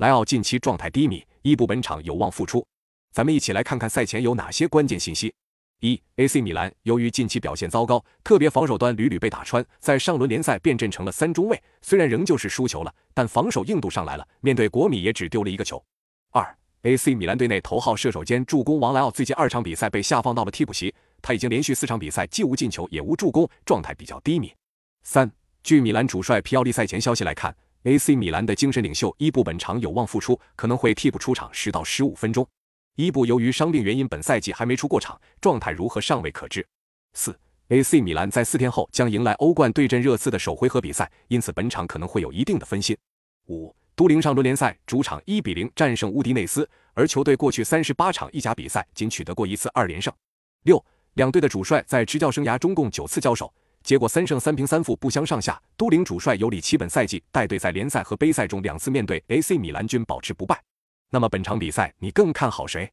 莱奥近期状态低迷，伊布本场有望复出。咱们一起来看看赛前有哪些关键信息。一，AC 米兰由于近期表现糟糕，特别防守端屡屡被打穿，在上轮联赛变阵成了三中卫。虽然仍旧是输球了，但防守硬度上来了。面对国米也只丢了一个球。二，AC 米兰队内头号射手兼助攻王莱奥最近二场比赛被下放到了替补席，他已经连续四场比赛既无进球也无助攻，状态比较低迷。三，据米兰主帅皮奥利赛前消息来看，AC 米兰的精神领袖伊布本场有望复出，可能会替补出场十到十五分钟。伊布由于伤病原因，本赛季还没出过场，状态如何尚未可知。四，AC 米兰在四天后将迎来欧冠对阵热刺的首回合比赛，因此本场可能会有一定的分心。五，都灵上轮联赛主场一比零战胜乌迪内斯，而球队过去三十八场意甲比赛仅取得过一次二连胜。六，两队的主帅在执教生涯中共九次交手，结果三胜三平三负，不相上下。都灵主帅尤里奇本赛季带队在联赛和杯赛中两次面对 AC 米兰均保持不败。那么本场比赛你更看好谁？